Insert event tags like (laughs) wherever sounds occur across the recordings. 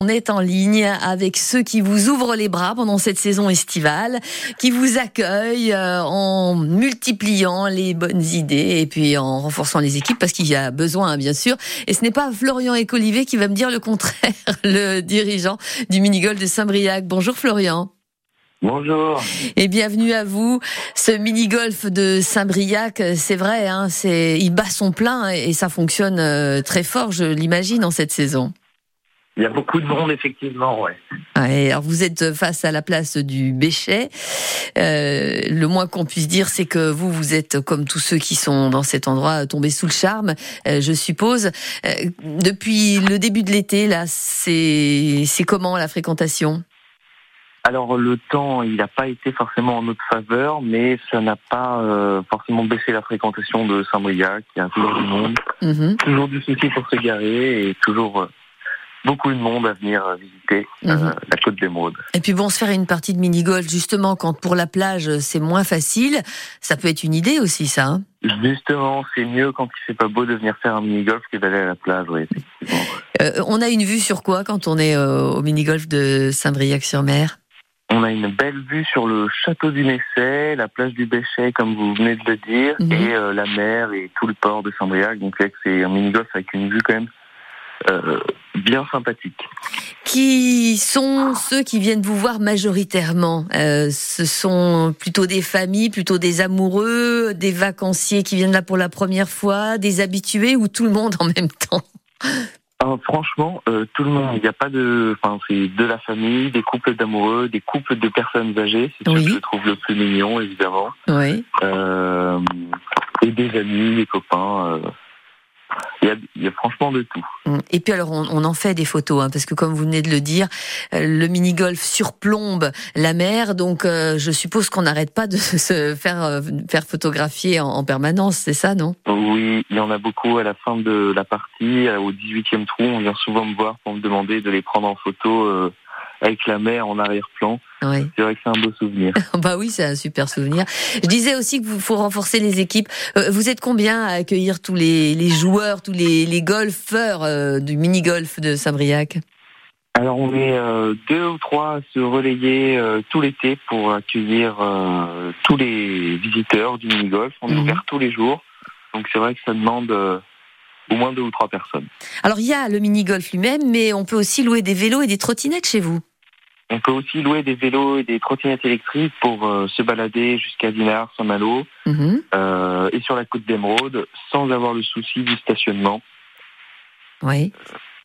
on est en ligne avec ceux qui vous ouvrent les bras pendant cette saison estivale, qui vous accueillent euh, en multipliant les bonnes idées et puis en renforçant les équipes parce qu'il y a besoin, bien sûr. Et ce n'est pas Florian Écolivet qui va me dire le contraire, (laughs) le dirigeant du mini-golf de Saint-Briac. Bonjour Florian. Bonjour. Et bienvenue à vous. Ce mini-golf de Saint-Briac, c'est vrai, hein, c'est, il bat son plein et ça fonctionne euh, très fort, je l'imagine, en cette saison. Il y a beaucoup de monde, effectivement, ouais. alors vous êtes face à la place du Béchet. Euh, le moins qu'on puisse dire, c'est que vous, vous êtes comme tous ceux qui sont dans cet endroit tombés sous le charme, euh, je suppose. Euh, depuis le début de l'été, là, c'est c'est comment la fréquentation? Alors le temps, il n'a pas été forcément en notre faveur, mais ça n'a pas euh, forcément baissé la fréquentation de Saint-Briac. Il y a toujours du monde, mhm. toujours du souci pour se garer et toujours euh, beaucoup de monde à venir visiter euh, mhm. la côte d'Émeraude. Et puis bon, se faire une partie de mini-golf, justement, quand pour la plage c'est moins facile, ça peut être une idée aussi, ça. Hein justement, c'est mieux quand il fait pas beau de venir faire un mini-golf que d'aller à la plage, oui, euh, on a une vue sur quoi quand on est euh, au mini-golf de Saint-Briac-sur-Mer on a une belle vue sur le château du Nessay, la plage du Béchet, comme vous venez de le dire, mhm. et la mer et tout le port de Saint-Briac. Donc c'est un mini-golf avec une vue quand même euh, bien sympathique. Qui sont ceux qui viennent vous voir majoritairement? Euh, Ce sont plutôt des familles, plutôt des amoureux, des vacanciers qui viennent là pour la première fois, des habitués ou tout le monde en même temps? Ah, franchement, euh, tout le monde. Il n'y a pas de, enfin, c'est de la famille, des couples d'amoureux, des couples de personnes âgées. C'est ce que je trouve le plus mignon, évidemment. Oui. et des amis, des copains. Il y, a, franchement de tout. Mm. Et puis alors on, en fait des photos, hein, parce que comme vous venez de le dire, euh, le mini-golf surplombe la mer, donc euh, je suppose qu'on n'arrête pas de (laughs) se faire, euh, faire photographier en, permanence, c'est ça, non? Oui, il y en a beaucoup à la fin de la partie, au 18e trou, on vient souvent me voir pour me demander de les prendre en photo avec la mer en arrière-plan. C'est vrai que c'est un beau souvenir. (laughs) bah oui, c'est un super souvenir. Je disais aussi qu'il faut renforcer les équipes. Euh, vous êtes combien à accueillir tous les, joueurs, tous les, golfeurs euh, du mini-golf de Saint-Briac? Alors on est euh, deux ou trois à se relayer tout l'été pour accueillir tous les visiteurs du mini-golf. On est mhm. ouvert tous les jours. Donc c'est vrai que ça demande au moins deux ou trois personnes. Alors il y a le mini-golf lui-même, mais on peut aussi louer des vélos et des trottinettes chez vous. On peut aussi louer des vélos et des trottinettes électriques pour euh, se balader jusqu'à Dinard, Saint-Malo mhm. euh, et sur la côte d'Emeraude sans avoir le souci du stationnement. Oui.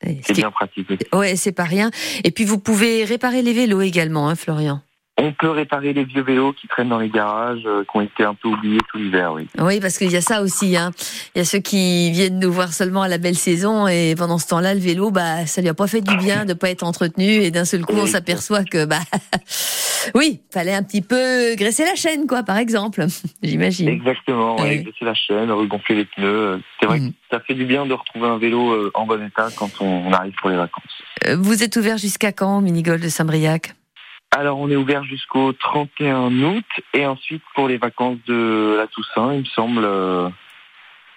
c'est bien pratique. Oui, c'est pas rien. Et puis vous pouvez réparer les vélos également, hein, Florian. On peut réparer les vieux vélos qui traînent dans les garages, euh, qui ont été un peu oubliés tout l'hiver, oui. Oui, parce qu'il y a ça aussi. Hein. Il y a ceux qui viennent nous voir seulement à la belle saison et pendant ce temps-là, le vélo, bah, ça lui a pas fait du bien de pas être entretenu et d'un seul coup, on s'aperçoit que, bah, (laughs) oui, fallait un petit peu graisser la chaîne, quoi, par exemple. (laughs) J'imagine. Exactement, ouais, graisser la chaîne, regonfler les pneus. C'est vrai que mhm. ça fait du bien de retrouver un vélo euh, en bon état quand on arrive pour les vacances. Euh, vous êtes ouvert jusqu'à quand, Minigol de Saint-Briac? Alors on est ouvert jusqu'au 31 août et ensuite pour les vacances de la Toussaint, il me semble, euh,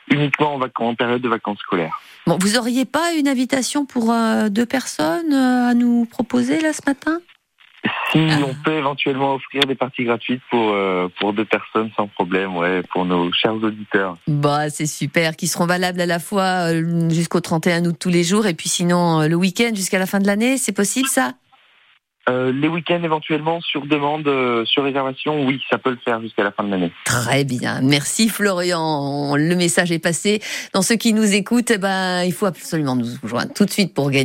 uniquement en, en, période de vacances scolaires. Bon, vous auriez pas une invitation pour euh, deux personnes euh, à nous proposer là ce matin? Si ah. on peut éventuellement offrir des parties gratuites pour pour deux personnes sans problème, ouais, pour nos chers auditeurs. Bah c'est super, qui seront valables à la fois jusqu'au 31 août tous les jours et puis sinon le week-end jusqu'à la fin de l'année, c'est possible ça? Euh, les week-ends éventuellement sur demande, euh, sur réservation, oui, ça peut le faire jusqu'à la fin de l'année. Très bien, merci Florian. Le message est passé. Dans ceux qui nous écoutent, eh ben, il faut absolument nous joindre tout de suite pour gagner.